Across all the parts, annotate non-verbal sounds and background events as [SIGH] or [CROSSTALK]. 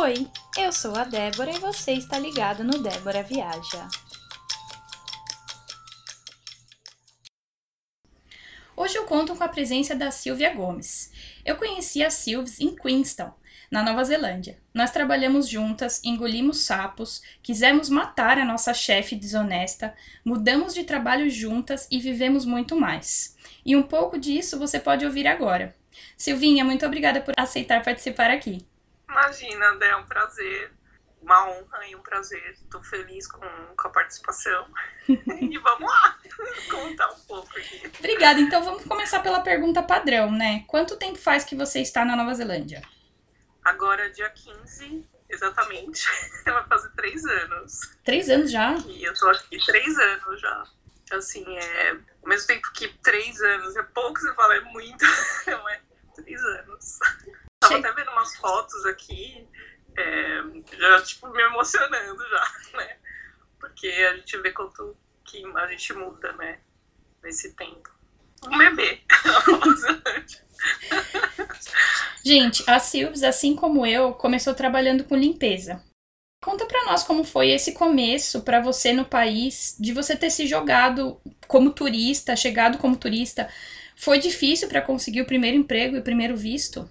Oi, eu sou a Débora e você está ligado no Débora Viaja. Hoje eu conto com a presença da Silvia Gomes. Eu conheci a Silves em Queenstown, na Nova Zelândia. Nós trabalhamos juntas, engolimos sapos, quisemos matar a nossa chefe desonesta, mudamos de trabalho juntas e vivemos muito mais. E um pouco disso você pode ouvir agora. Silvinha, muito obrigada por aceitar participar aqui. Imagina, é um prazer, uma honra e um prazer. Estou feliz com, com a participação. [LAUGHS] e vamos lá [LAUGHS] contar um pouco aqui. Obrigada. Então vamos começar pela pergunta padrão, né? Quanto tempo faz que você está na Nova Zelândia? Agora, dia 15, exatamente. [LAUGHS] Vai fazer três anos. Três anos já? E eu tô aqui três anos já. Assim, é. Ao mesmo tempo que três anos é pouco, você fala, é muito. Não é três anos. Tava até vendo umas fotos aqui, é, já, tipo, me emocionando já, [LAUGHS] né? Porque a gente vê quanto que a gente muda, né? Nesse tempo. Um bebê. [LAUGHS] gente, a Silves, assim como eu, começou trabalhando com limpeza. Conta para nós como foi esse começo para você no país, de você ter se jogado como turista, chegado como turista. Foi difícil para conseguir o primeiro emprego e o primeiro visto?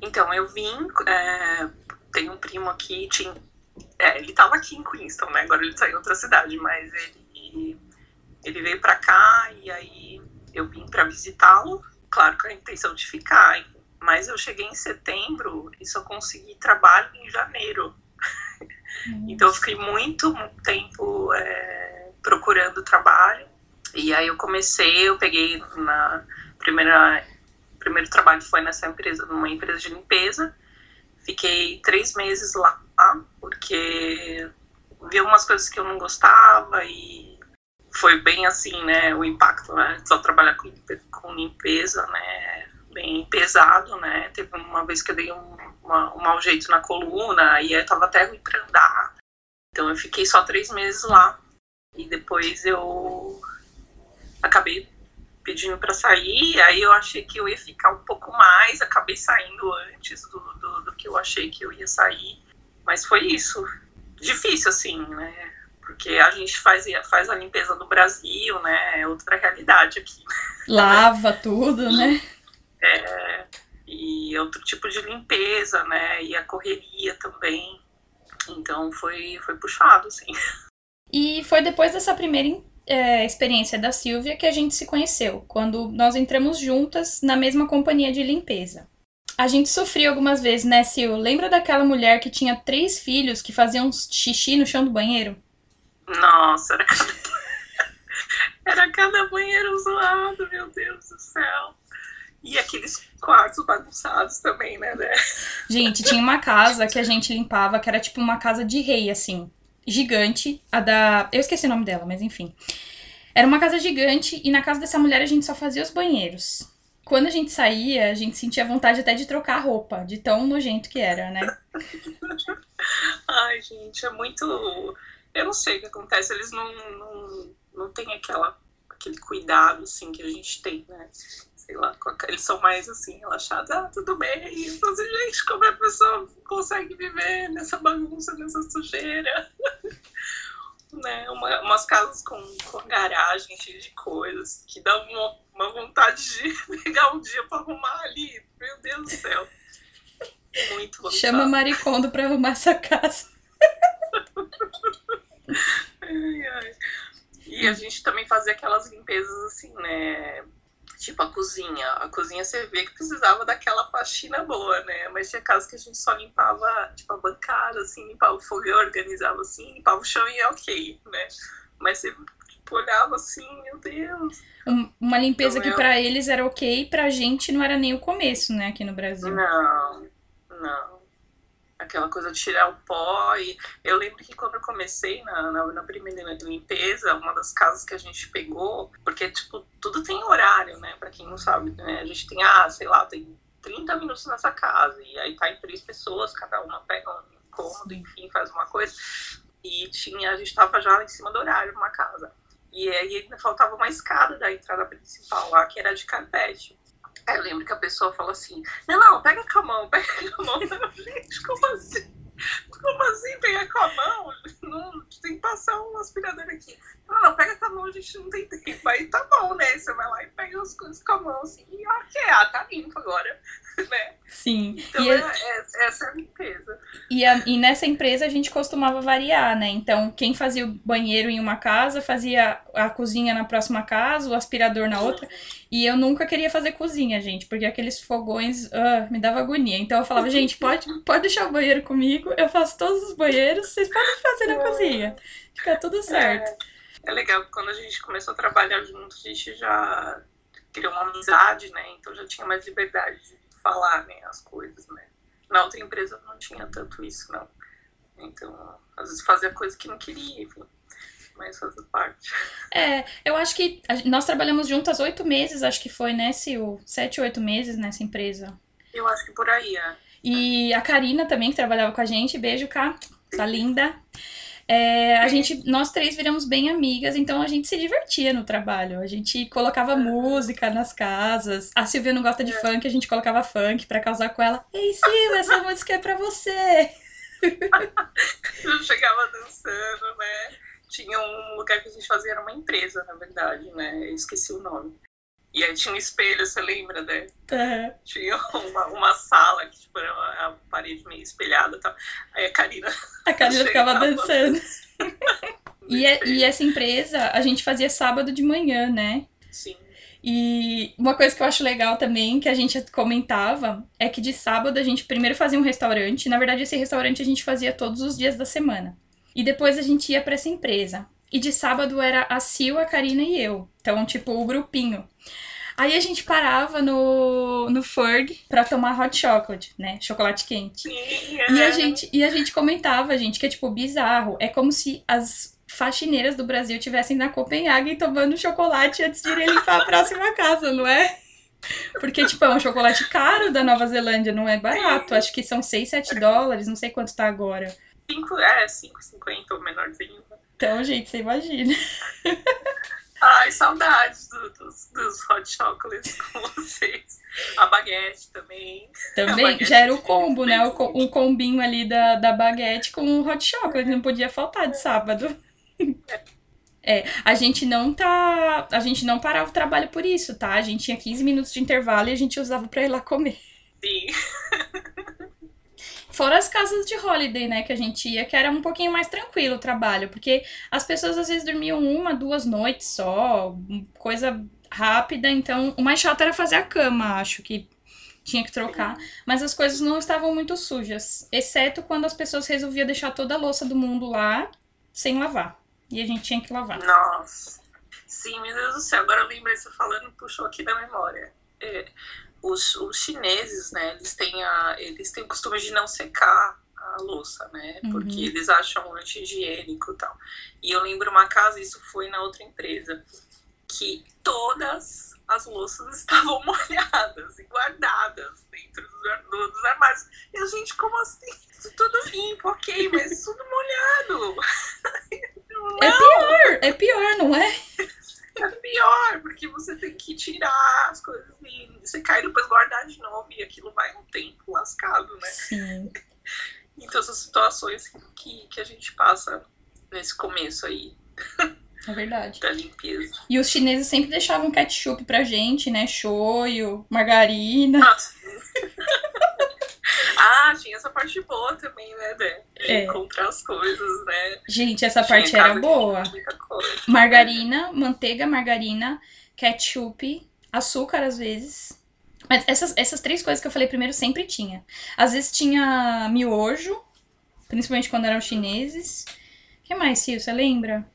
Então, eu vim, é, tem um primo aqui, tinha, é, ele tava aqui em Queenstown, né? Agora ele tá em outra cidade, mas ele, ele veio pra cá e aí eu vim pra visitá-lo, claro com a intenção de ficar, mas eu cheguei em setembro e só consegui trabalho em janeiro. [LAUGHS] então eu fiquei muito, muito tempo é, procurando trabalho. E aí eu comecei, eu peguei na primeira primeiro trabalho foi nessa empresa, numa empresa de limpeza. Fiquei três meses lá, porque vi algumas coisas que eu não gostava e foi bem assim, né, o impacto, né, só trabalhar com, com limpeza, né, bem pesado, né, teve uma vez que eu dei um, uma, um mau jeito na coluna e eu tava até ruim pra andar, então eu fiquei só três meses lá e depois eu acabei pedindo para sair, aí eu achei que eu ia ficar um pouco mais, acabei saindo antes do, do, do, que eu achei que eu ia sair. Mas foi isso. Difícil, assim, né? Porque a gente faz, faz a limpeza no Brasil, né? É outra realidade aqui. Lava tudo, né? É, e outro tipo de limpeza, né? E a correria também. Então foi, foi puxado, assim. E foi depois dessa primeira é, experiência da Silvia que a gente se conheceu, quando nós entramos juntas na mesma companhia de limpeza. A gente sofreu algumas vezes, né, Sil? Lembra daquela mulher que tinha três filhos que faziam xixi no chão do banheiro? Nossa, era cada, [LAUGHS] era cada banheiro zoado, meu Deus do céu. E aqueles quartos bagunçados também, né, né? Gente, tinha uma casa que a gente limpava, que era tipo uma casa de rei, assim gigante, a da. Eu esqueci o nome dela, mas enfim. Era uma casa gigante e na casa dessa mulher a gente só fazia os banheiros. Quando a gente saía, a gente sentia vontade até de trocar a roupa, de tão nojento que era, né? [LAUGHS] Ai, gente, é muito. Eu não sei o que acontece, eles não, não, não têm aquela, aquele cuidado assim que a gente tem, né? Sei lá, eles são mais assim, relaxados, ah, tudo bem. Então, assim, gente, como a pessoa consegue viver nessa bagunça, nessa sujeira? [LAUGHS] né? Uma, umas casas com, com garagem cheia de coisas, que dá uma, uma vontade de [LAUGHS] pegar um dia pra arrumar ali. Meu Deus do céu. Muito vontade. Chama Maricondo pra arrumar essa casa. [LAUGHS] ai, ai. E a gente também fazia aquelas limpezas assim, né? Tipo a cozinha. A cozinha você vê que precisava daquela faxina boa, né? Mas tinha casos que a gente só limpava, tipo, a bancada, assim, limpava o fogo, organizava assim, limpava o chão e é ok, né? Mas você tipo, olhava assim, meu Deus. Uma limpeza então, que eu... para eles era ok, pra gente não era nem o começo, né, aqui no Brasil. Não, não aquela coisa de tirar o pó. E eu lembro que quando eu comecei na, na, na, primeira limpeza, uma das casas que a gente pegou, porque, tipo, tudo tem horário, né? Pra quem não sabe, né? A gente tem, ah, sei lá, tem 30 minutos nessa casa, e aí tá em três pessoas, cada uma pega um cômodo, enfim, faz uma coisa. E tinha, a gente tava já em cima do horário numa casa. E aí ainda faltava uma escada da entrada principal lá, que era de carpete. Aí eu lembro que a pessoa falou assim: Não, não, pega com a mão, [LAUGHS] pega com a mão. gente, como assim? Como assim pegar com a mão? Não, tem que passar um aspirador aqui. Não, não, pega com a mão, a gente não tem tempo. Aí tá bom, né? Você vai lá e pega as coisas com a mão, assim, e ok, ah, tá limpo agora, [LAUGHS] né? Sim. Então e, é, é, essa é a limpeza. E, a, e nessa empresa a gente costumava variar, né? Então, quem fazia o banheiro em uma casa, fazia a cozinha na próxima casa, o aspirador na outra. E eu nunca queria fazer cozinha, gente, porque aqueles fogões uh, me dava agonia. Então eu falava, gente, pode, pode deixar o banheiro comigo, eu faço todos os banheiros, vocês podem fazer na cozinha. Fica tudo certo. É, é legal, quando a gente começou a trabalhar junto, a gente já criou uma amizade, né? Então já tinha mais liberdade de falar, né, as coisas, né? Na outra empresa não tinha tanto isso, não. Então, às vezes fazia coisa que não queria, enfim mas faz parte. É, eu acho que a, nós trabalhamos juntas oito meses, acho que foi, né, Sil? Sete, oito meses nessa empresa. Eu acho que por aí, é. E a Karina também, que trabalhava com a gente, beijo, Cá, tá linda. É, a gente, nós três viramos bem amigas, então a gente se divertia no trabalho. A gente colocava música nas casas. A Silvia não gosta de é. funk, a gente colocava funk pra causar com ela. Ei, Silvia, essa música é pra você. [LAUGHS] Eu chegava dançando, né? tinha um lugar que a gente fazia, era uma empresa, na verdade, né? Eu esqueci o nome. E aí tinha um espelho, você lembra, né? Uhum. Tinha uma, uma sala que tipo, era a parede meio espelhada e tal. Aí a Karina. A Karina ficava dançando. [LAUGHS] e, é, e essa empresa a gente fazia sábado de manhã, né? Sim. E uma coisa que eu acho legal também, que a gente comentava, é que de sábado a gente primeiro fazia um restaurante. Na verdade, esse restaurante a gente fazia todos os dias da semana. E depois a gente ia para essa empresa. E de sábado era a Sil, a Karina e eu. Então, tipo, o grupinho. Aí a gente parava no, no Ferg pra tomar hot chocolate, né? Chocolate quente. E, a gente, e a gente comentava, gente, que é tipo bizarro. É como se as faxineiras do Brasil tivessem na Copenhague tomando chocolate antes de irem limpar a [LAUGHS] próxima casa, não é? Porque, tipo, é um chocolate caro da Nova Zelândia, não é barato. Acho que são 6, 7 dólares, não sei quanto tá agora. 5, é, 5,50 ou menorzinho. Então, gente, você imagina. Ai, saudades do, dos, dos hot chocolates com [LAUGHS] vocês. A baguete também. Também, baguete já era o combo, né? O, o combinho ali da, da baguete com o hot chocolate. Não podia faltar de sábado. É, a gente não tá. A gente não parava o trabalho por isso, tá? A gente tinha 15 minutos de intervalo e a gente usava pra ir lá comer. Sim. [LAUGHS] Fora as casas de holiday, né, que a gente ia, que era um pouquinho mais tranquilo o trabalho, porque as pessoas às vezes dormiam uma, duas noites só, coisa rápida, então o mais chato era fazer a cama, acho que tinha que trocar, mas as coisas não estavam muito sujas, exceto quando as pessoas resolviam deixar toda a louça do mundo lá sem lavar. E a gente tinha que lavar. Nossa. Sim, meu Deus do céu, agora eu lembrei você falando, puxou aqui da memória. É, os, os chineses, né, eles têm, a, eles têm o costume de não secar a louça, né, uhum. porque eles acham anti-higiênico e tal. E eu lembro uma casa, isso foi na outra empresa, que todas as louças [LAUGHS] estavam molhadas e guardadas dentro dos, dos armários. E a gente, como assim? Tudo limpo, ok, mas tudo molhado. [LAUGHS] É pior, é pior, não é? [LAUGHS] é pior, porque você tem que tirar as coisas e você cai depois guardar de novo, e aquilo vai um tempo lascado, né? Sim. [LAUGHS] Então, essas situações que, que a gente passa nesse começo aí. É verdade. Da limpeza. E os chineses sempre deixavam ketchup pra gente, né? Shoyu, margarina. Nossa. [LAUGHS] ah, tinha essa parte boa também, né, De é. encontrar as coisas, né? Gente, essa tinha parte era boa. Margarina, manteiga, margarina, ketchup, açúcar às vezes. Mas essas, essas três coisas que eu falei primeiro sempre tinha. Às vezes tinha miojo, principalmente quando eram chineses. O que mais, Sil? Você lembra?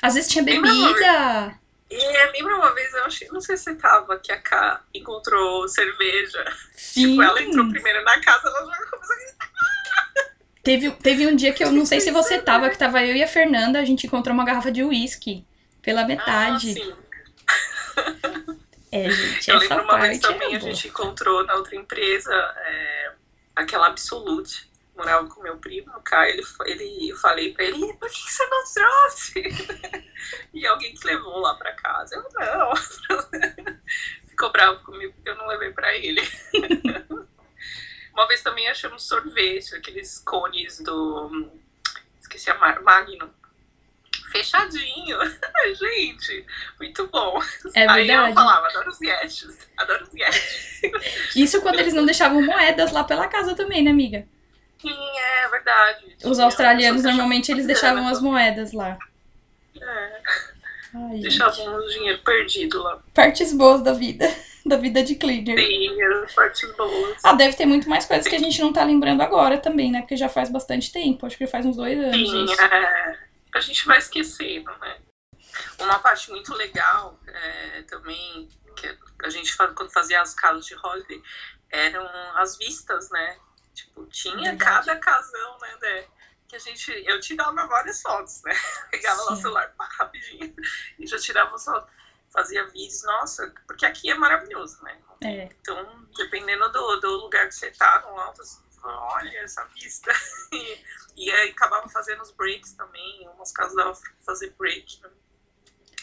Às vezes tinha bebida. É, lembra uma vez, eu achei, não sei se você tava, que a K encontrou cerveja. Sim. Tipo, ela entrou primeiro na casa, ela já começou a gritar. Teve, teve um dia que eu não sei se você tava, que tava eu e a Fernanda, a gente encontrou uma garrafa de uísque pela metade. Ah, sim. É, gente, eu essa lembro uma vez parte também é a gente encontrou na outra empresa é, aquela Absolute. Morava com meu primo, o Caio, ele, ele, eu falei pra ele, por que você não trouxe? [LAUGHS] e alguém que levou lá pra casa. Eu, não. [LAUGHS] Ficou bravo comigo porque eu não levei pra ele. [LAUGHS] Uma vez também achamos sorvete, aqueles cones do. Esqueci a marca, Magno. Fechadinho. Gente, muito bom. É Aí verdade. eu falava, adoro os Yetis. Adoro os Yetis. Isso quando eles não deixavam moedas lá pela casa também, né, amiga? Sim, é verdade. Os Tinha australianos normalmente eles deixavam as moedas lá. É, Ai, deixavam o dinheiro perdido lá. Partes boas da vida. [LAUGHS] Da vida de cleaner. Sim, partes boas. Ah, deve ter muito mais coisas que a gente não tá lembrando agora também, né? Porque já faz bastante tempo. Acho que faz uns dois anos Sim, é, a gente vai esquecendo, né? Uma parte muito legal é, também, que a gente quando fazia as casas de holiday, eram as vistas, né? Tipo, tinha Verdade. cada casão, né, né? Que a gente. Eu tirava várias fotos, né? [LAUGHS] Pegava lá o Sim. celular pá, rapidinho [LAUGHS] e já tirava fotos. Fazia vídeos, nossa, porque aqui é maravilhoso, né? É. Então, dependendo do, do lugar que você tá no alto, você fala, olha essa vista. [LAUGHS] E, e aí acabava fazendo os breaks também, umas casas dava pra fazer break. né?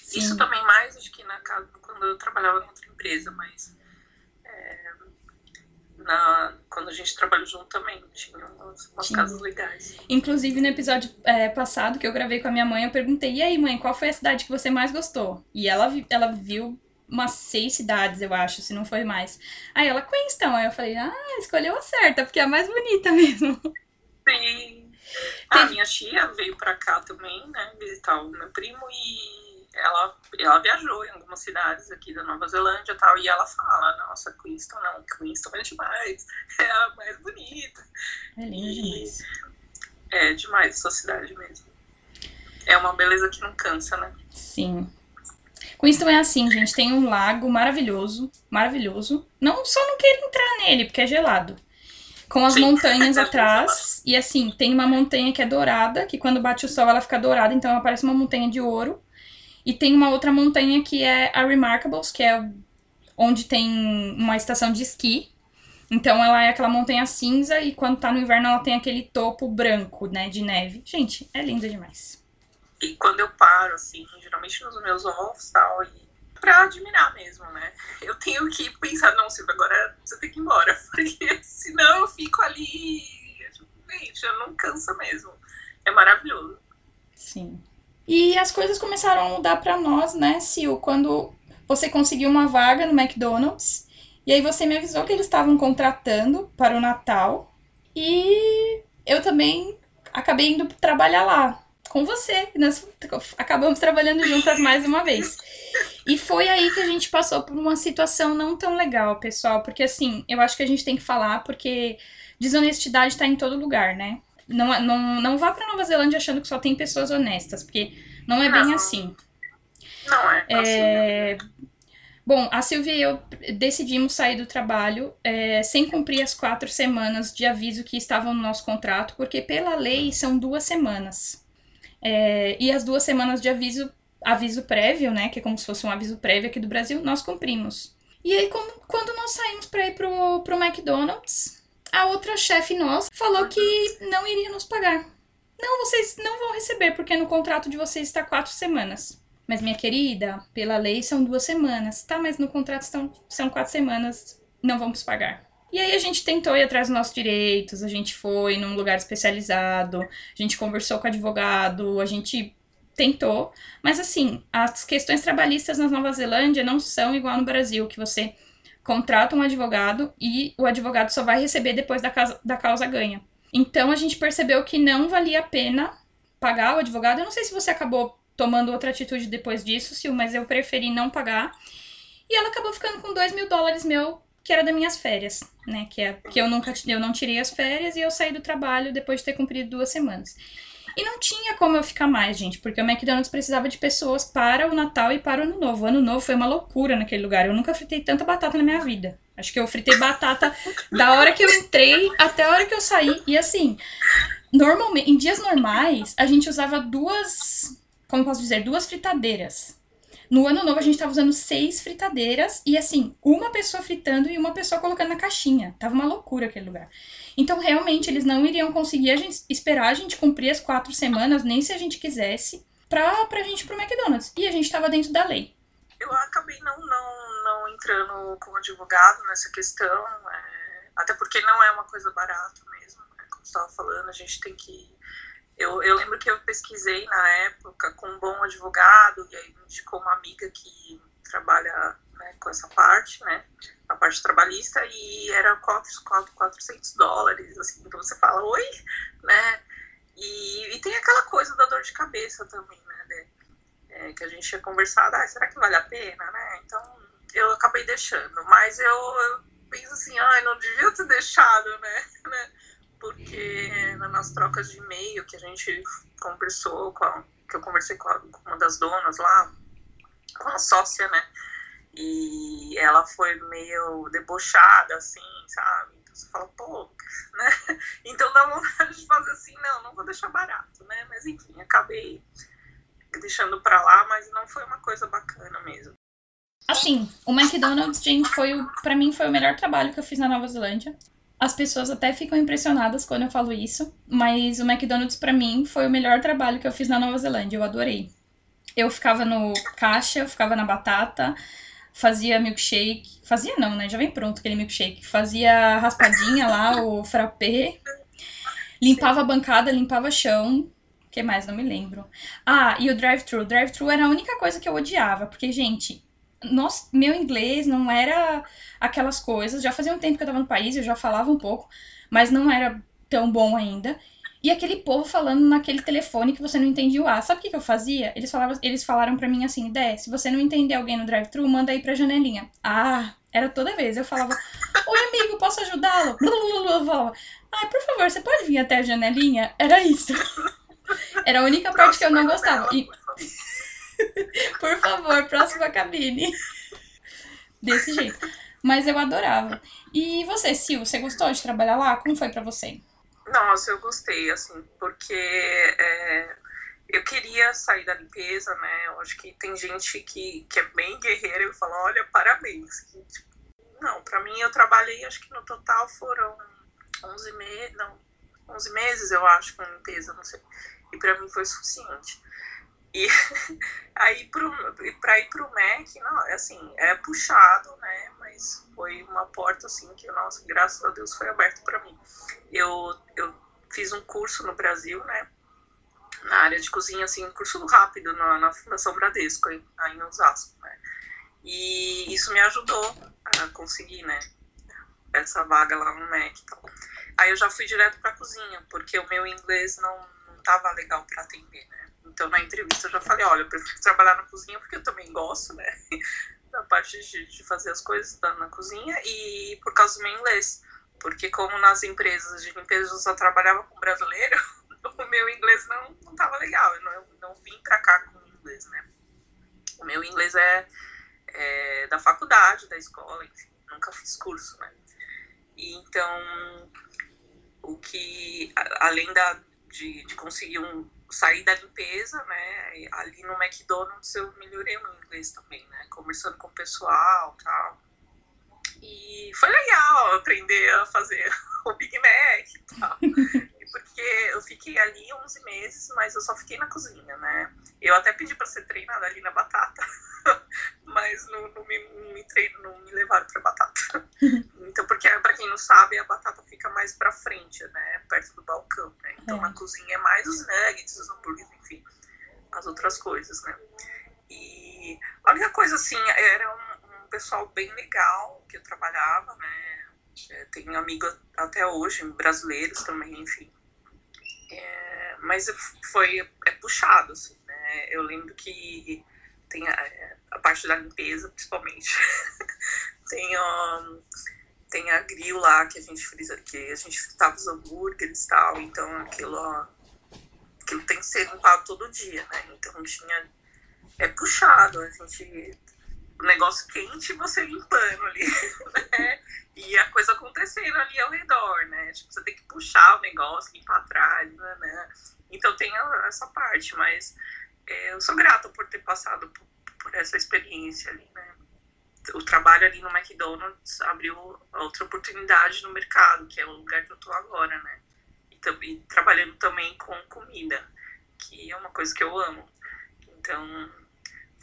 Sim. Isso também mais, acho que na casa, quando eu trabalhava em outra empresa, mas na, quando a gente trabalhou junto também, tinha umas, umas casas legais. Inclusive, no episódio é, passado que eu gravei com a minha mãe, eu perguntei: e aí, mãe, qual foi a cidade que você mais gostou? E ela, ela viu umas seis cidades, eu acho, se não foi mais. Aí ela, Queenstown. Aí eu falei: ah, escolheu a certa, porque é a mais bonita [LAUGHS] mesmo. Sim. A minha tia veio pra cá também, né, visitar o meu primo e ela, ela viajou em algumas cidades aqui da Nova Zelândia e tal, e ela fala, nossa, Queenstown não, Queenstown é demais, [LAUGHS] é a mais bonita. É lindo demais. É demais essa cidade mesmo. É uma beleza que não cansa, né? Sim. Queenstown é assim, gente. Tem um lago maravilhoso, maravilhoso. Não só não queira entrar nele, porque é gelado. Com as Sim. montanhas [LAUGHS] É atrás. E assim, tem uma montanha que é dourada, que quando bate o sol ela fica dourada, então ela parece uma montanha de ouro. E tem uma outra montanha que é a Remarkables, que é onde tem uma estação de esqui. Então ela é aquela montanha cinza e quando tá no inverno ela tem aquele topo branco, né, de neve. Gente, é linda demais. E quando eu paro, assim, geralmente nos meus e tal, e pra admirar mesmo, né? [LAUGHS] Eu tenho que pensar, não, Silvia, agora você tem que ir embora, [LAUGHS] porque senão eu fico ali, gente, eu não cansa mesmo. É maravilhoso. Sim. E as coisas começaram a mudar pra nós, né, Sil? Quando você conseguiu uma vaga no McDonald's. E aí você me avisou que eles estavam contratando para o Natal. E eu também acabei indo trabalhar lá com você. Nós acabamos trabalhando juntas mais uma vez. E foi aí que a gente passou por uma situação não tão legal, pessoal. Porque assim, eu acho que a gente tem que falar, porque desonestidade tá em todo lugar, né? Não, não, não vá pra Nova Zelândia achando que só tem pessoas honestas, porque não é bem assim. Não é, É, Bom, a Silvia e eu decidimos sair do trabalho é, sem cumprir as quatro semanas de aviso que estavam no nosso contrato, porque pela lei são duas semanas. É, e as duas semanas de aviso, aviso prévio, né, que é como se fosse um aviso prévio aqui do Brasil, nós cumprimos. E aí, quando, quando nós saímos para ir pro, pro McDonald's, a outra chefe nossa falou que não iria nos pagar. Não, vocês não vão receber, porque no contrato de vocês está quatro semanas. Mas, minha querida, pela lei são duas semanas. Tá, mas no contrato são, são quatro semanas. Não vamos pagar. E aí a gente tentou ir atrás dos nossos direitos, a gente foi num lugar especializado, a gente conversou com o advogado, a gente tentou. Mas assim, as questões trabalhistas na Nova Zelândia não são igual no Brasil, que você contrata um advogado e o advogado só vai receber depois da, casa, da causa ganha. Então a gente percebeu que não valia a pena pagar o advogado. Eu não sei se você acabou tomando outra atitude depois disso, Sil, mas eu preferi não pagar. E ela acabou ficando com 2 mil dólares meu, que era das minhas férias, né? Que, é, que eu nunca eu não tirei as férias e eu saí do trabalho depois de ter cumprido duas semanas. E não tinha como eu ficar mais, gente, porque o McDonald's precisava de pessoas para o Natal e para o Ano Novo. O Ano Novo foi uma loucura naquele lugar. Eu nunca fritei tanta batata na minha vida. Acho que eu fritei batata da hora que eu entrei até a hora que eu saí. E assim, normalmente, em dias normais, a gente usava duas, como posso dizer, duas fritadeiras. No ano novo a gente tava usando seis fritadeiras e assim, uma pessoa fritando e uma pessoa colocando na caixinha. Tava uma loucura aquele lugar. Então, realmente, eles não iriam conseguir a gente, esperar a gente cumprir as quatro semanas, nem se a gente quisesse, pra, pra gente ir pro McDonald's. E a gente tava dentro da lei. Eu acabei não, não, não entrando como advogado nessa questão, é, até porque não é uma coisa barata mesmo, né? como você estava falando, a gente tem que. Eu, eu lembro que eu pesquisei na época com um bom advogado, e aí me indicou uma amiga que trabalha com essa parte, né? A parte trabalhista, e era 4, 400 dólares, assim, então você fala, oi, né? E, e tem aquela coisa da dor de cabeça também, né? De, é, que a gente tinha conversado, ah, será que vale a pena, né? Então eu acabei deixando, mas eu, eu penso assim, ai, não devia ter deixado, né? [LAUGHS] né? Porque nas trocas de e-mail que a gente conversou, com a, que eu conversei com, a, com uma das donas lá, com a sócia, né? E ela foi meio debochada, assim, sabe? Então você fala, pô, né? [LAUGHS] Então dá vontade de fazer assim, não, não vou deixar barato, né? Mas enfim, acabei deixando pra lá, mas não foi uma coisa bacana mesmo. Assim, o McDonald's, gente, foi o, pra mim foi o melhor trabalho que eu fiz na Nova Zelândia. As pessoas até ficam impressionadas quando eu falo isso, mas o McDonald's para mim foi o melhor trabalho que eu fiz na Nova Zelândia. Eu adorei. Eu ficava no caixa, eu ficava na batata, fazia milkshake. Fazia não, né? Já vem pronto aquele milkshake. Fazia raspadinha lá, o frappé. Limpava a bancada, limpava chão. O que mais? Não me lembro. Ah, e o drive-thru. Drive-thru era a única coisa que eu odiava, porque, gente, nossa, meu inglês não era aquelas coisas. Já fazia um tempo que eu tava no país, eu já falava um pouco, mas não era tão bom ainda. E aquele povo falando naquele telefone que você não entendia o A. Sabe o que, que eu fazia? Eles, falavam, eles falaram para mim assim, Dé, se você não entender alguém no drive-thru, manda aí pra janelinha. Ah, era toda vez. Eu falava, oi amigo, posso ajudá-lo? Eu falava, ai, por favor, você pode vir até a janelinha? Era isso. Era a única parte que eu não gostava. E... Por favor, próxima cabine. Desse jeito. Mas eu adorava. E você, Sil, você gostou de trabalhar lá? Como foi para você? Nossa, eu gostei, assim, porque é, eu queria sair da limpeza, né? Eu acho que tem gente que, que é bem guerreira e fala, olha, parabéns. Que, tipo, não, para mim eu trabalhei, acho que no total foram 11 meses, não, 11 meses eu acho com limpeza, não sei. E para mim foi suficiente. E [LAUGHS] aí para ir pro MEC, não, é assim, é puxado, né? Mas foi uma porta assim que, nossa, graças a Deus foi aberto para mim. Eu, eu fiz um curso no Brasil, né? Na área de cozinha, assim, um curso rápido na, na Fundação Bradesco, aí, aí em Osasco, né? E isso me ajudou a conseguir, né? Essa vaga lá no MEC e tal. Aí eu já fui direto pra cozinha, porque o meu inglês não, não tava legal para atender, né? Então, na entrevista, eu já falei: olha, eu prefiro trabalhar na cozinha porque eu também gosto, né? [LAUGHS] Da parte de, de fazer as coisas na cozinha e por causa do meu inglês. Porque, como nas empresas de limpeza eu só trabalhava com brasileiro, [LAUGHS] o meu inglês não, não tava legal. Eu não, eu não vim pra cá com inglês, né? O meu inglês é, é da faculdade, da escola, enfim, nunca fiz curso, né? E então, o que, além da, de, de conseguir um, saí da limpeza, né? Ali no McDonald's eu melhorei o inglês também, né? Conversando com o pessoal tal. E foi legal aprender a fazer [LAUGHS] o Big Mac e tal. Porque eu fiquei ali 11 meses, mas eu só fiquei na cozinha, né? Eu até pedi para ser treinada ali na batata, [LAUGHS] mas não, não, me, não me treino, não me levaram para batata. [LAUGHS] Então, porque para quem não sabe, a batata fica mais para frente, né? Perto do balcão, né? Então, é. na cozinha é mais os nuggets, os hambúrgueres, enfim, as outras coisas, né? E a única coisa, assim, era um, um pessoal bem legal que eu trabalhava, né? É, tenho amigos até hoje, brasileiros também, enfim. É, mas foi é puxado, assim, né? Eu lembro que tem a, a parte da limpeza, principalmente. [LAUGHS] tem tem a grill lá que a gente frisa, que a gente fritava os hambúrgueres e tal, então aquilo, aquilo tem que ser limpado todo dia, né? Então tinha. É puxado, a gente. O negócio quente você limpando ali, [LAUGHS] né? E a coisa acontecendo ali ao redor, né? Tipo, você tem que puxar o negócio, limpar atrás, né? né? Então tem essa parte, mas eu sou grata por ter passado por, por essa experiência ali, né? o trabalho ali no McDonald's abriu outra oportunidade no mercado, que é o lugar que eu tô agora, né? E, e trabalhando também com comida, que é uma coisa que eu amo. Então,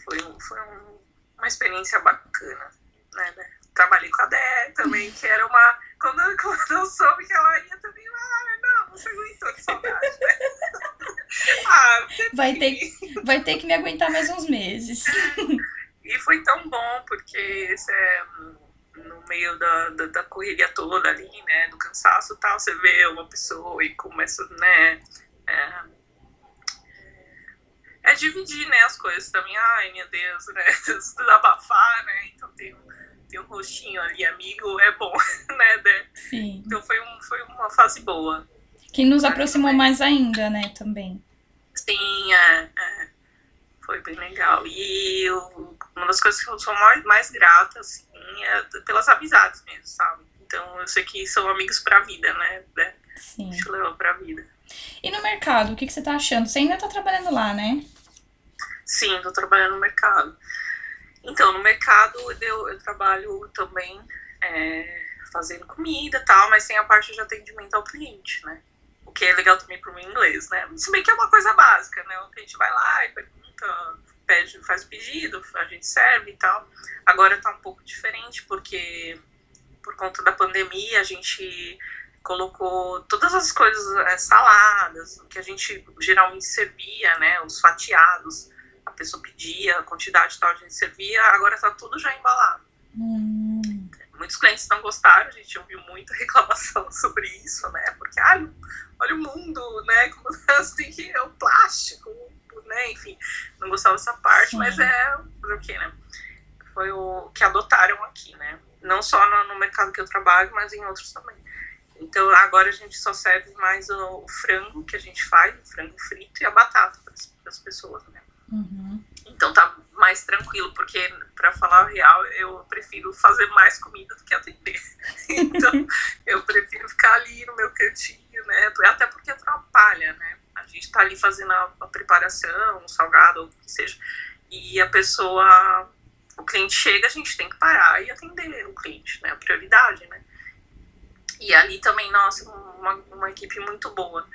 foi, foi um, uma experiência bacana, né? Trabalhei com a Dé também, que era uma, quando, [LAUGHS] quando eu soube que ela ia também, ah, não, você aguentou, que saudade, né? [LAUGHS] ah, vai ter, vai ter que me aguentar mais uns meses. E foi tão bom, porque é, no meio da, da, da, correria toda ali, né, do cansaço e tal, você vê uma pessoa e começa, né, é, é dividir, né, as coisas também, ai, meu Deus, né, [LAUGHS] desabafar, né, então tem um, tem um rostinho ali, amigo, é bom, [LAUGHS] né, né? Sim. Então foi, um, foi uma fase boa. Que nos aproximou mais ainda, né, também. Sim, é, é. Foi bem legal. E eu, uma das coisas que eu sou mais, mais grata, assim, é pelas amizades mesmo, sabe? Então eu sei que são amigos pra vida, né? né? Sim. Te levam pra vida. E no mercado, o que, que você tá achando? Você ainda tá trabalhando lá, né? Sim, tô trabalhando no mercado. Então, no mercado eu, eu trabalho também é, fazendo comida e tal, mas tem a parte de atendimento ao cliente, né? O que é legal também pro meu inglês, né? Se bem que é uma coisa básica, né? O cliente vai lá e pergunta, pede, faz o pedido, a gente serve e tal. Agora tá um pouco diferente, porque por conta da pandemia a gente colocou todas as coisas, é, saladas, que a gente geralmente servia, né? Os fatiados a pessoa pedia, a quantidade tal a gente servia, agora está tudo já embalado. Hum. Muitos clientes não gostaram, a gente ouviu muita [LAUGHS] reclamação sobre isso, né? Porque, ah, olha o mundo, né? Como [LAUGHS] assim, que é o plástico, né? Enfim, não gostava dessa parte, Sim. mas é o que, né? Foi o que adotaram aqui, né? Não só no, no mercado que eu trabalho, mas em outros também. Então agora a gente só serve mais o, o frango que a gente faz, o frango frito e a batata para as pessoas, né? Uhum. Então tá mais tranquilo, porque, para falar o real, eu prefiro fazer mais comida do que atender. [LAUGHS] então, eu prefiro ficar ali no meu cantinho, né? Até porque atrapalha, né? A gente tá ali fazendo a, a preparação, o salgado, ou o que seja, e a pessoa, o cliente chega, a gente tem que parar e atender o cliente, né? A prioridade, né? E ali também, nossa, uma, uma equipe muito boa.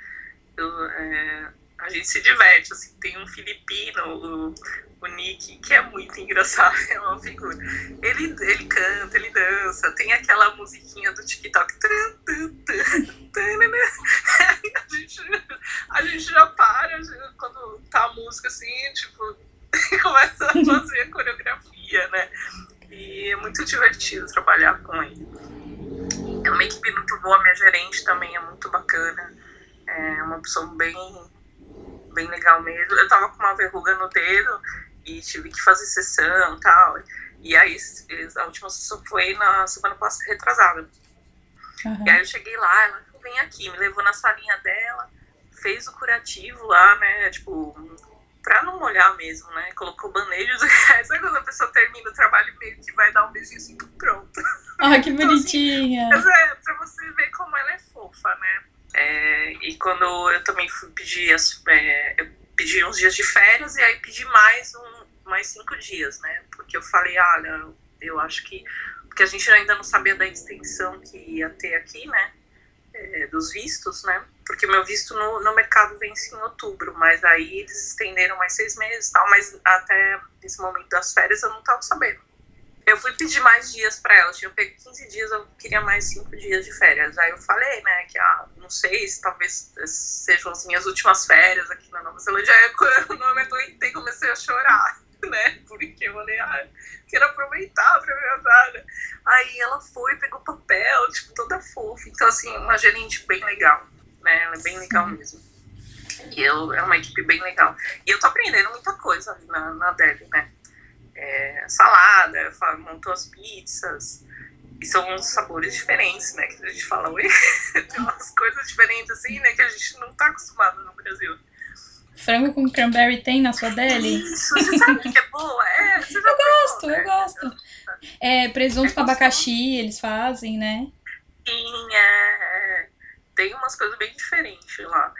Eu, é, a gente se diverte, assim, tem um filipino, o, o Nick, que é muito engraçado, [LAUGHS] é uma figura. Ele, ele canta, ele dança, tem aquela musiquinha do TikTok. [LAUGHS] a, gente, a gente já para quando tá a música assim, tipo, [LAUGHS] começa a fazer a coreografia, né? E é muito divertido trabalhar com ele. É uma equipe muito boa, minha gerente também é muito bacana. É uma pessoa bem bem legal mesmo. Eu tava com uma verruga no dedo e tive que fazer sessão e tal. E aí a última sessão foi na semana passada, retrasada. Uhum. E aí eu cheguei lá, ela vem aqui, me levou na salinha dela, fez o curativo lá, né? Tipo, pra não molhar mesmo, né? Colocou banejos. [LAUGHS] Sabe quando a pessoa termina o trabalho meio que vai dar um beijinho assim, pronto. Ah, que [LAUGHS] então, bonitinha. Assim, mas é, pra você ver como ela é fofa, né? É, e quando eu também fui pedir, as, é, eu pedi uns dias de férias e aí pedi mais, um, mais cinco dias, né? Porque eu falei, olha, eu acho que. Porque a gente ainda não sabia da extensão que ia ter aqui, né? É, dos vistos, né? Porque meu visto no, no mercado vence em outubro, mas aí eles estenderam mais seis meses tal, mas até esse momento das férias eu não estava sabendo. Eu fui pedir mais dias para ela. Eu peguei 15 dias, eu queria mais 5 dias de férias. Aí eu falei, né, que ah, não sei se talvez sejam as minhas últimas férias aqui na Nova Zelândia. Aí eu não aguentei, [LAUGHS] comecei a chorar, [LAUGHS] né? Porque eu falei, ah, quero aproveitar pra minha vida. Aí ela foi, pegou papel, tipo, toda fofa. Então, assim, uma gerente bem legal, né? Ela é bem legal mesmo. E eu, é uma equipe bem legal. E eu tô aprendendo muita coisa ali na, na né? É, salada, montou as pizzas. E são uns sabores diferentes, né? Que a gente fala, oi, [LAUGHS] tem umas coisas diferentes assim, né? Que a gente não tá acostumado no Brasil. Frango com cranberry tem na sua deli? Isso, você sabe que é boa? É, eu gosto, né? eu gosto. É, presunto é com abacaxi, eles fazem, né? Sim, é, é. Tem umas coisas bem diferentes lá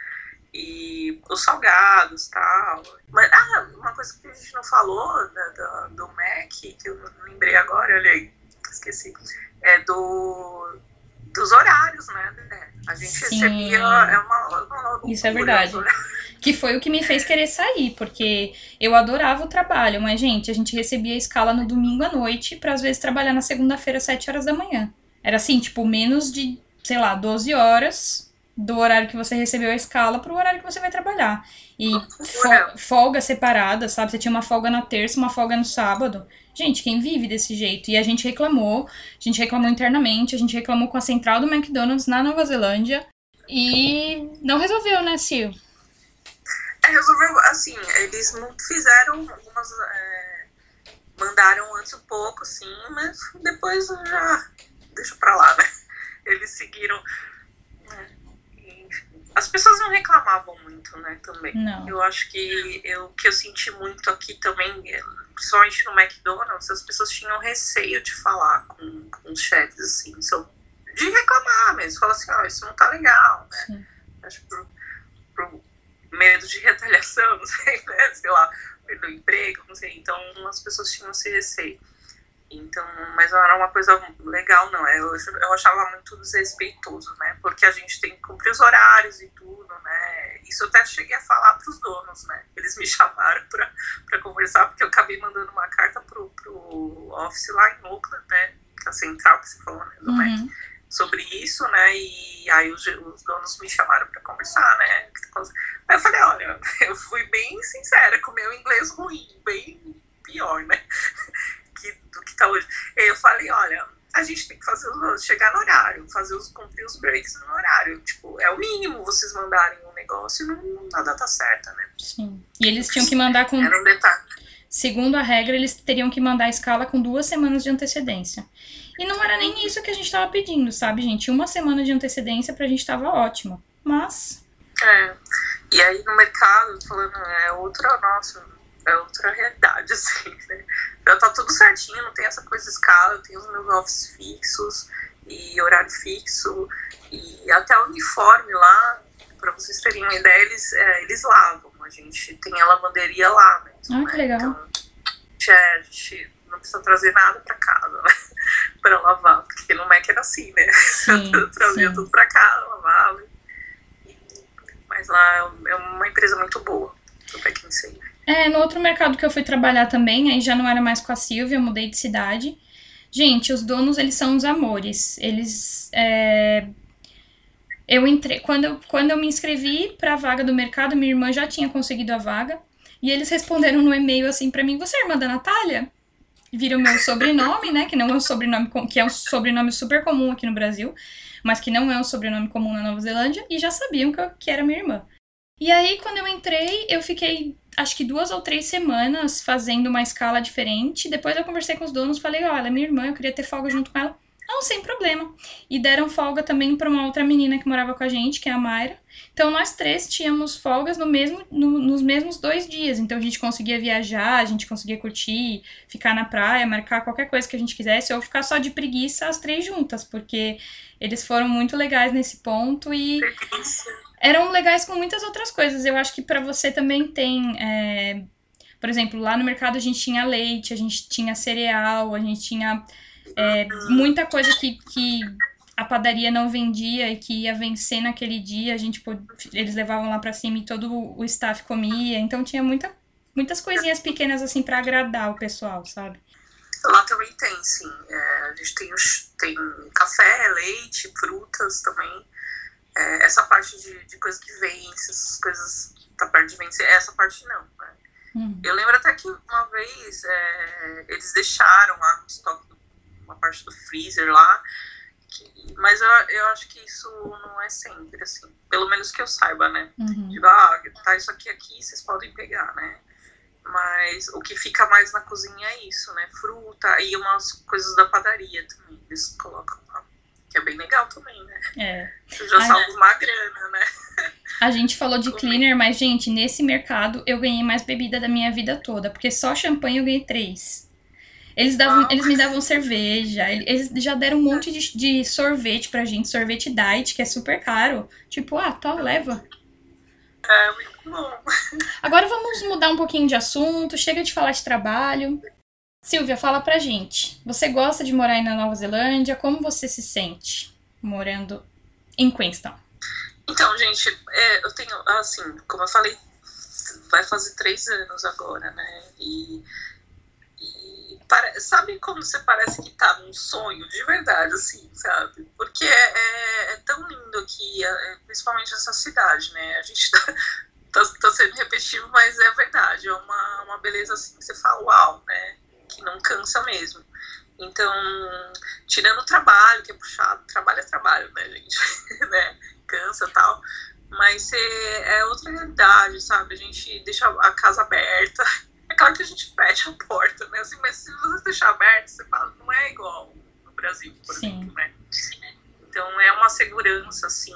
e os salgados tal. Mas, ah, uma coisa que a gente não falou da, da, do Mac, que eu lembrei agora, olha aí, esqueci, é do, dos horários, né? A gente Sim. recebia. É uma, uma Isso é verdade. Que foi o que me fez querer sair, porque eu adorava o trabalho, mas, gente, a gente recebia a escala no domingo à noite para às vezes trabalhar na segunda-feira às 7 horas da manhã. Era assim, tipo, menos de, sei lá, 12 horas do horário que você recebeu a escala pro horário que você vai trabalhar. E fo folga separada, sabe? Você tinha uma folga na terça, uma folga no sábado. Gente, quem vive desse jeito? E a gente reclamou, a gente reclamou internamente, a gente reclamou com a central do McDonald's na Nova Zelândia. E não resolveu, né, Sil? É, resolveu, assim, eles não fizeram algumas. É, mandaram antes um pouco, sim, mas depois já deixa pra lá, né? Eles seguiram. As pessoas não reclamavam muito, né, também. Não. Eu acho que eu que eu senti muito aqui também, principalmente no McDonald's, as pessoas tinham receio de falar com, com os chefes, assim, sobre, de reclamar mesmo, falar assim, ó, oh, isso não tá legal, né? Sim. Acho que pro, pro medo de retaliação, [LAUGHS] não sei, né? Sei lá, do emprego, não sei. Então as pessoas tinham esse receio. Então, mas não era uma coisa legal, não. Eu, eu achava muito desrespeitoso, né? Porque a gente tem que cumprir os horários e tudo, né? Isso eu até cheguei a falar para os donos, né? Eles me [LAUGHS] chamaram para conversar, porque eu acabei mandando uma carta pro, pro office lá em Oakland, né? Que é a central que você falou, né? Do uhum. sobre isso, né? E aí os, os donos me chamaram para conversar, né? Aí eu falei, olha, [LAUGHS] eu fui bem sincera com o meu inglês ruim, bem pior, né? Que, do que tá hoje. Eu falei, olha, a gente tem que fazer os, chegar no horário, fazer os, cumprir os breaks no horário. Tipo, é o mínimo vocês mandarem um negócio e não, na data certa, né? Sim. E eles tinham que mandar com. Era um detalhe. Segundo a regra, eles teriam que mandar a escala com duas semanas de antecedência. E não era nem isso que a gente tava pedindo, sabe, gente? Uma semana de antecedência pra gente tava ótimo. Mas. É. E aí no mercado, falando, é outra, nossa, é outra realidade, [LAUGHS] assim, né? Já tá tudo certinho, não tem essa coisa de escala, eu tenho os meus offices fixos e horário fixo, e até o uniforme lá, para vocês terem uma ideia, eles, é, eles lavam. A gente tem a lavanderia lá mesmo. Ah, que né? legal. Então, a gente não precisa trazer nada para casa, né? [LAUGHS] para lavar, porque no Mac era assim, né? Sim, [LAUGHS] eu trazia sim. tudo para casa, lavava. Mas lá é uma empresa muito boa, do McKinsey. É, no outro mercado que eu fui trabalhar também, aí já não era mais com a Silvia, eu mudei de cidade. Gente, os donos, eles são os amores. Eles. É... Eu entrei. Quando eu, quando eu me inscrevi para a vaga do mercado, minha irmã já tinha conseguido a vaga. E eles responderam no e-mail assim para mim: Você é irmã da Natália? Viram meu sobrenome, né? Que não é um sobrenome que é um sobrenome super comum aqui no Brasil, mas que não é um sobrenome comum na Nova Zelândia, e já sabiam que, eu, que era minha irmã. E aí, quando eu entrei, eu fiquei acho que duas ou três semanas fazendo uma escala diferente. Depois eu conversei com os donos, falei: olha, minha irmã, eu queria ter folga junto com ela. Não, sem problema. E deram folga também para uma outra menina que morava com a gente, que é a Mayra. Então nós três tínhamos folgas no mesmo, no, nos mesmos dois dias. Então a gente conseguia viajar, a gente conseguia curtir, ficar na praia, marcar qualquer coisa que a gente quisesse, ou ficar só de preguiça as três juntas, porque eles foram muito legais nesse ponto e eram legais com muitas outras coisas. Eu acho que para você também tem. É... Por exemplo, lá no mercado a gente tinha leite, a gente tinha cereal, a gente tinha é, muita coisa que, que a padaria não vendia e que ia vencer naquele dia, a gente eles levavam lá para cima e todo o staff comia, então tinha muita, muitas coisinhas pequenas assim para agradar o pessoal, sabe? Lá também tem, sim. É, a gente tem, tem café, leite, frutas também. É, essa parte de, de coisa que vence, essas coisas tá perto de vencer, essa parte não. Né? Hum. Eu lembro até que uma vez é, eles deixaram lá no estoque uma parte do freezer lá. Que, mas eu, eu acho que isso não é sempre, assim. Pelo menos que eu saiba, né? Uhum. Tipo, ah, tá isso aqui aqui, vocês podem pegar, né? Mas o que fica mais na cozinha é isso, né? Fruta e umas coisas da padaria também. Eles colocam. Que é bem legal também, né? É. Você já salva uma grana, né? [LAUGHS] A gente falou de cleaner, mas, gente, nesse mercado eu ganhei mais bebida da minha vida toda. Porque só champanhe eu ganhei três. Eles, davam, eles me davam cerveja, eles já deram um monte de, de sorvete pra gente, sorvete diet, que é super caro. Tipo, ah, tá, leva. É, muito bom. [LAUGHS] Agora vamos mudar um pouquinho de assunto, chega de falar de trabalho. Silvia, fala pra gente. Você gosta de morar aí na Nova Zelândia? Como você se sente morando em Queenstown? Então, gente, é, eu tenho, assim, como eu falei, vai fazer três anos agora, né? E sabe quando você parece que tá num sonho de verdade, assim, sabe? Porque é, é, é tão lindo aqui, é, é principalmente essa cidade, né? A gente [LAUGHS] tá, tá, tá, sendo repetitivo, mas é verdade. É uma, uma beleza assim que você fala, uau, né? Que não cansa mesmo. Então, tirando o trabalho, que é puxado, trabalho é trabalho, né, gente? [LAUGHS] né? Cansa e tal. Mas é, é outra realidade, sabe? A gente deixa a casa aberta é claro que a gente fecha a porta, né? Assim, mas se você deixar aberto, você fala, não é igual no Brasil, por Sim. exemplo, né? Então é uma segurança, assim.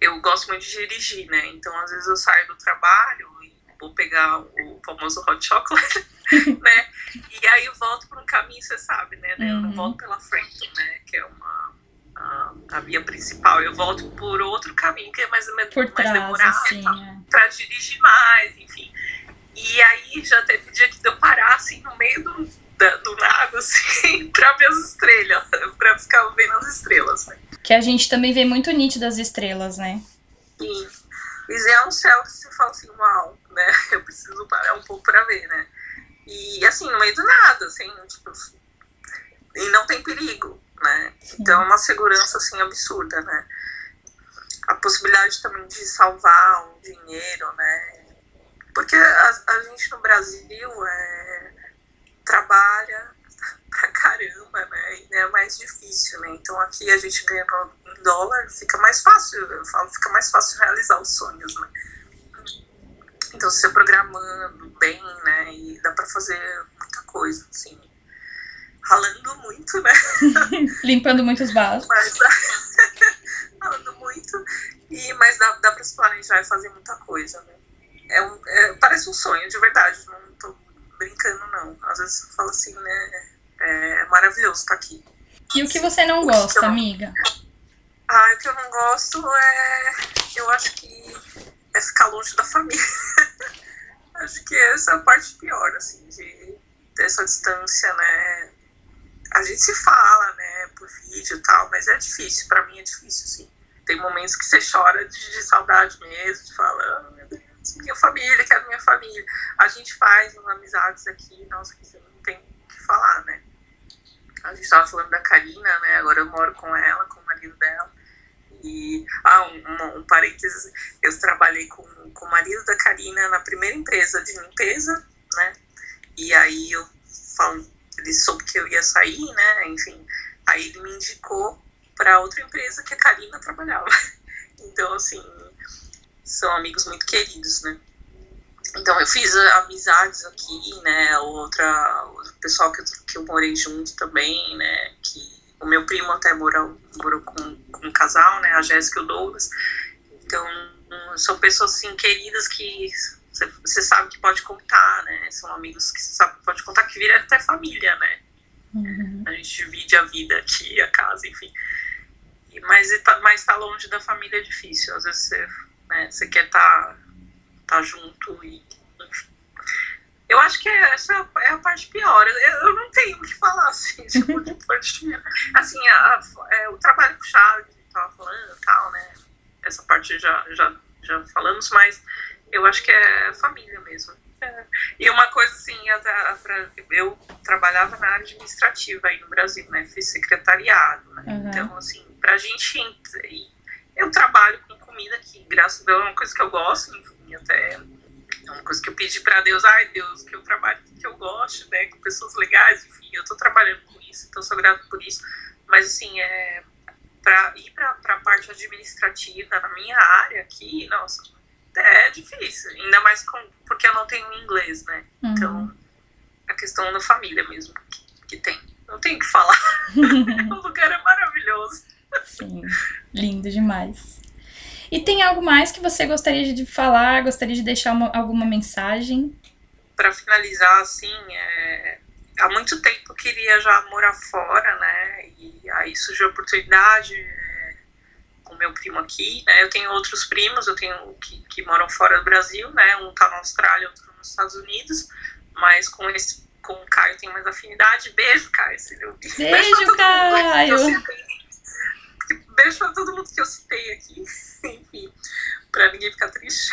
Eu gosto muito de dirigir, né? Então às vezes eu saio do trabalho e vou pegar o famoso hot chocolate, [LAUGHS] né? E aí eu volto por um caminho, você sabe, né? Eu não uhum. volto pela frente, né? Que é uma a, a, via principal. Eu volto por outro caminho que é mais, mais trás, demorado assim, é. para dirigir mais, enfim. E aí já teve dia que deu parar assim no meio do, da, do nada, [LAUGHS] assim, pra ver as estrelas, pra ficar vendo as estrelas, né? Que a gente também vê muito nítido as estrelas, né? Sim. E é um céu que você fala assim, uau, né? [LAUGHS] Eu preciso parar um pouco pra ver, né? E assim, no meio do nada, assim, tipo. E não tem perigo, né? Então é uma segurança assim absurda, né? A possibilidade também de salvar um dinheiro, né? Porque a, a gente no Brasil é, trabalha [LAUGHS] pra caramba, né? E é mais difícil, né? Então aqui a gente ganha em dólar, fica mais fácil, eu falo, fica mais fácil realizar os sonhos, né? Então você programando bem, né? E dá pra fazer muita coisa, assim. Ralando muito, né? [LAUGHS] Limpando muitos vasos. Mas, [LAUGHS] ralando muito. E, mas dá, dá pra se planejar e fazer muita coisa, né? é, um, é parece um sonho, de verdade, não tô brincando, não. Às vezes eu falo assim, né? É maravilhoso estar tá aqui. E o que você não gosta, eu, amiga? Ah, o que eu não gosto é. Eu acho que é ficar longe da família. [LAUGHS] acho que essa é a parte pior, assim, de dessa distância, né? A gente se fala, né, por vídeo e tal, mas é difícil, para mim é difícil, sim. Tem momentos que você chora de, de saudade mesmo, de falar, oh, meu Deus, minha família, quero minha família. A gente faz umas amizades aqui, nossa, que você não tem o que falar, né? A gente estava falando da Karina, né? Agora eu moro com ela, com o marido dela. E, ah, um, um, parênteses, eu trabalhei com, com o marido da Karina na primeira empresa de limpeza, né? E aí eu falo, ele soube que eu ia sair, né? Enfim, aí ele me indicou para outra empresa que a Karina trabalhava. [LAUGHS] Então, assim, são amigos muito queridos, né? Então eu fiz amizades aqui, né? Outra, o pessoal que eu, que eu morei junto também, né? Que o meu primo até morou, morou com, com um casal, né? A Jéssica e o Douglas. Então são pessoas assim queridas que você sabe que pode contar, né? São amigos que você sabe que pode contar, que vira até família, né? Uhum. A gente divide a vida aqui, a casa, enfim. Mas tá, mas tá longe da família é difícil. Às vezes você né? Você quer estar tá, tá junto e. Eu acho que essa é a parte pior. Eu, eu não tenho o que falar, assim, [LAUGHS] tipo, de parte Assim, a, a, é, o trabalho que tava falando tal, né? Essa parte já, já, já falamos, mas eu acho que é família mesmo. É. E uma coisa assim, eu trabalhava na área administrativa aí no Brasil, né? Fiz secretariado, né? Uhum. Então, assim, pra gente. Eu trabalho com comida que, graças a Deus, é uma coisa que eu gosto, enfim, até é uma coisa que eu pedi para Deus, ai Deus, que eu trabalho que eu gosto, né, com pessoas legais, enfim, eu tô trabalhando com isso, então sou grata por isso, mas assim, é, para ir para a parte administrativa na minha área aqui, nossa, é difícil, ainda mais com, porque eu não tenho inglês, né, uhum. então a questão da família mesmo que, que tem, não tem o que falar, [LAUGHS] [LAUGHS] o lugar é maravilhoso. Sim, lindo demais. E tem algo mais que você gostaria de falar, gostaria de deixar uma, alguma mensagem? Para finalizar, assim, é, há muito tempo eu queria já morar fora, né? E aí surgiu a oportunidade é, com meu primo aqui, né? Eu tenho outros primos, eu tenho que, que moram fora do Brasil, né? Um tá na Austrália, outro nos Estados Unidos, mas com esse com o Caio tem mais afinidade. Beijo, Caio. Beijo, Beijo Caio. Beijo pra todo mundo que eu citei aqui. [LAUGHS] enfim, pra ninguém ficar triste.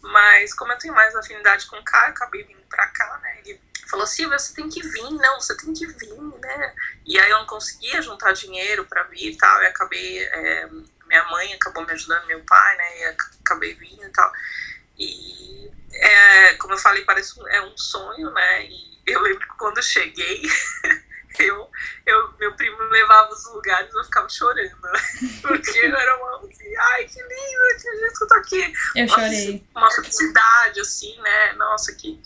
Mas como eu tenho mais afinidade com o Caio, acabei vindo pra cá, né? Ele falou, Silvia, você tem que vir, não, você tem que vir, né? E aí eu não conseguia juntar dinheiro para vir e tal, e acabei, é, minha mãe acabou me ajudando, meu pai, né, e acabei vindo e tal. E, é, como eu falei, parece é um sonho, né, e eu lembro que quando cheguei, [LAUGHS] [LAUGHS] eu, eu, meu primo levava os lugares eu ficava chorando, [LAUGHS] porque eu era uma, assim, ai, que lindo, que jeito que eu tô aqui. Eu uma, chorei. Uma felicidade, assim, né, nossa, que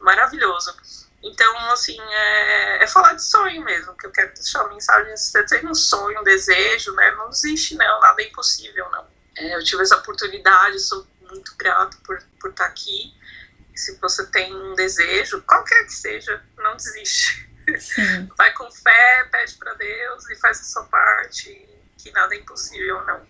maravilhoso. Então, assim, é, é, falar de sonho mesmo, que eu quero deixar uma mensagem. Se você tem um sonho, um desejo, né, não desiste, não, nada é impossível, não. É, eu tive essa oportunidade, sou muito grato por, por estar aqui. Se você tem um desejo, qualquer que seja, não desiste. Sim. [LAUGHS] Vai com fé, pede para Deus e faz a sua parte, que nada é impossível, não.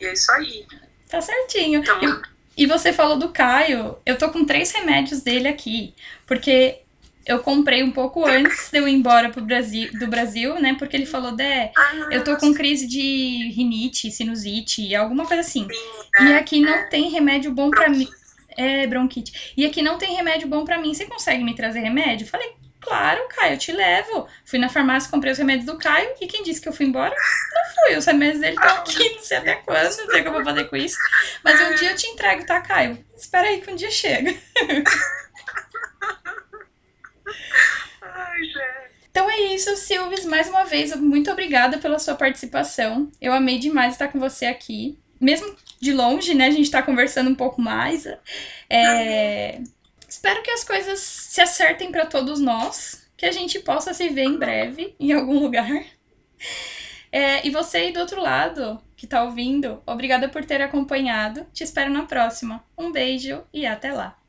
E é isso aí. Tá certinho. Então, Eu- E você falou do Caio, eu tô com três remédios dele aqui, porque eu comprei um pouco antes de eu ir embora pro Brasil, do Brasil, né? Porque ele falou, Dé, ah, eu tô com crise de rinite, sinusite, alguma coisa assim. sim, E é, aqui não tem remédio bom pra mim. É, bronquite. E aqui não tem remédio bom pra mim. Você consegue me trazer remédio? Eu Falei, claro, Caio, eu te levo. Fui na farmácia, comprei os remédios do Caio. E quem disse que eu fui embora? Não fui. Os remédios dele estão aqui, não sei até quando, não sei o que eu vou fazer com isso. Mas um dia eu te entrego, tá, Caio? Espera aí que um dia chega. Ai, gente. Então é isso, Silves. Mais uma vez, muito obrigada pela sua participação. Eu amei demais estar com você aqui. Mesmo de longe, né? A gente tá conversando um pouco mais. É, Espero que as coisas se acertem para todos nós. Que a gente possa se ver em breve, em algum lugar. É, E você aí do outro lado, que tá ouvindo, obrigada por ter acompanhado. Te espero na próxima. Um beijo e até lá.